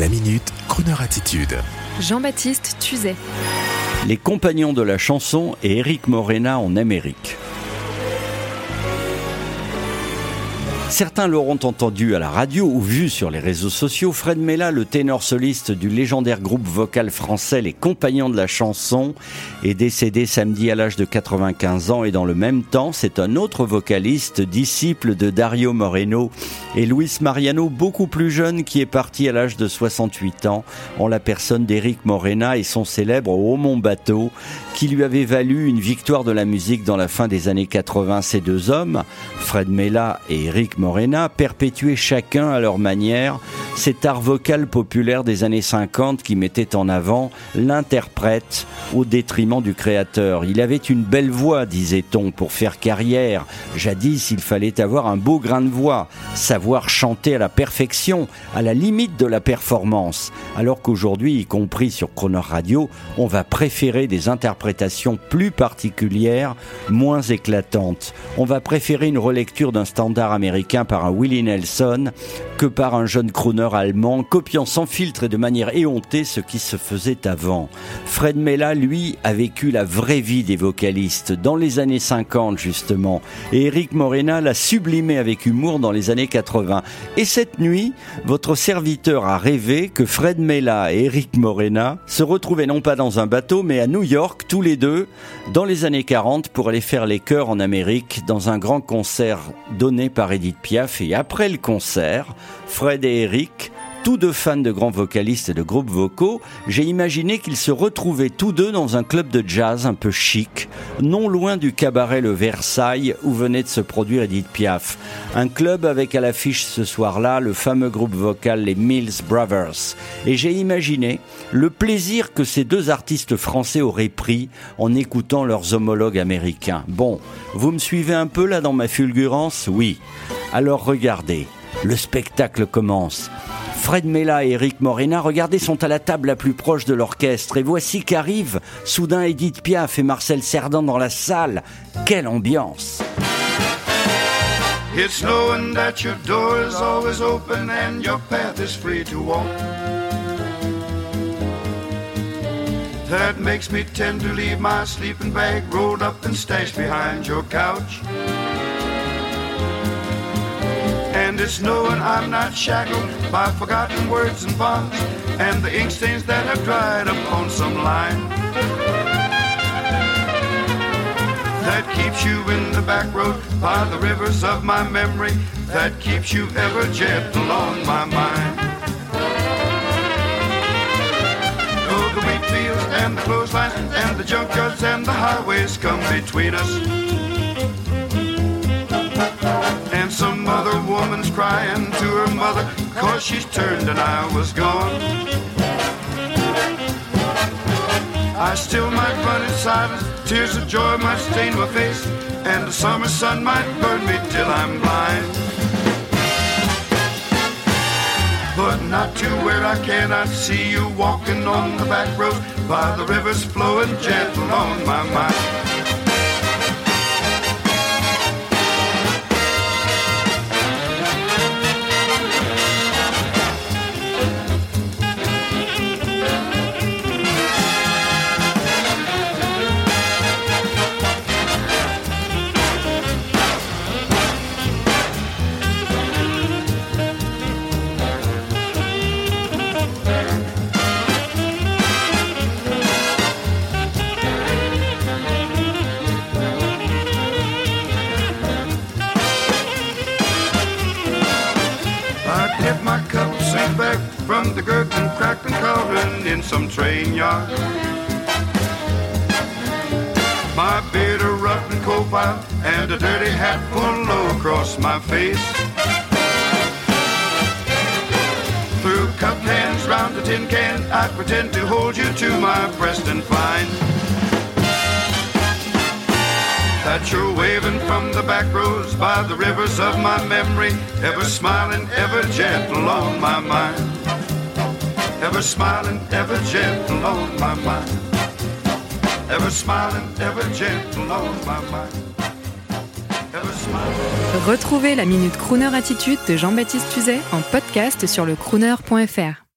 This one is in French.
La minute, Kroneur attitude. Jean-Baptiste Tuzet. Les compagnons de la chanson et Eric Morena en Amérique. Certains l'auront entendu à la radio ou vu sur les réseaux sociaux. Fred Mella, le ténor soliste du légendaire groupe vocal français Les Compagnons de la chanson, est décédé samedi à l'âge de 95 ans et dans le même temps, c'est un autre vocaliste, disciple de Dario Moreno et Luis Mariano, beaucoup plus jeune, qui est parti à l'âge de 68 ans, en la personne d'Eric Morena et son célèbre Au Mont Bateau, qui lui avait valu une victoire de la musique dans la fin des années 80. Ces deux hommes, Fred Mella et Eric Morena perpétuaient chacun à leur manière cet art vocal populaire des années 50 qui mettait en avant l'interprète au détriment du créateur. Il avait une belle voix, disait-on, pour faire carrière. Jadis, il fallait avoir un beau grain de voix, chanter à la perfection, à la limite de la performance. Alors qu'aujourd'hui, y compris sur Croner Radio, on va préférer des interprétations plus particulières, moins éclatantes. On va préférer une relecture d'un standard américain par un Willie Nelson que par un jeune crooner allemand, copiant sans filtre et de manière éhontée ce qui se faisait avant. Fred Mella, lui, a vécu la vraie vie des vocalistes dans les années 50 justement, et Eric Morena l'a sublimé avec humour dans les années 80. Et cette nuit, votre serviteur a rêvé que Fred Mella et Eric Morena se retrouvaient non pas dans un bateau, mais à New York, tous les deux, dans les années 40, pour aller faire les chœurs en Amérique, dans un grand concert donné par Edith Piaf. Et après le concert, Fred et Eric, tous deux fans de grands vocalistes et de groupes vocaux, j'ai imaginé qu'ils se retrouvaient tous deux dans un club de jazz un peu chic, non loin du cabaret Le Versailles où venait de se produire Edith Piaf. Un club avec à l'affiche ce soir-là le fameux groupe vocal les Mills Brothers. Et j'ai imaginé le plaisir que ces deux artistes français auraient pris en écoutant leurs homologues américains. Bon, vous me suivez un peu là dans ma fulgurance? Oui. Alors regardez, le spectacle commence. Fred Mella et Eric Morena, regardez, sont à la table la plus proche de l'orchestre. Et voici qu'arrivent soudain Edith Piaf et Marcel Cerdan dans la salle. Quelle ambiance! It's knowing that your door is always open and your path is free to walk. That makes me tend to leave my sleeping bag rolled up and stashed behind your couch. It's knowing I'm not shackled by forgotten words and bonds and the ink stains that have dried upon some line. That keeps you in the back road by the rivers of my memory. That keeps you ever gentle on my mind. Oh, the wheat fields and the clotheslines and the junkyards and the highways come between us. Woman's crying to her mother cause she's turned and I was gone. I still might run in silence, tears of joy might stain my face, and the summer sun might burn me till I'm blind. But not to where I cannot see you walking on the back road by the rivers flowing gentle on my mind. My cup, sink back from the gurgling, crackling cauldron in some train yard. My beard a rotten coal pile and a dirty hat pulled low across my face. Through cup hands round a tin can, I pretend to hold you to my breast and find that you're waving from the back roads by the rivers of my memory, ever smiling, ever gentle on my mind. Ever smiling, ever gentle on my mind. Ever smiling, ever gentle on my mind. Retrouvez la Minute Crooner Attitude de Jean-Baptiste Tuzet en podcast sur le crooner.fr.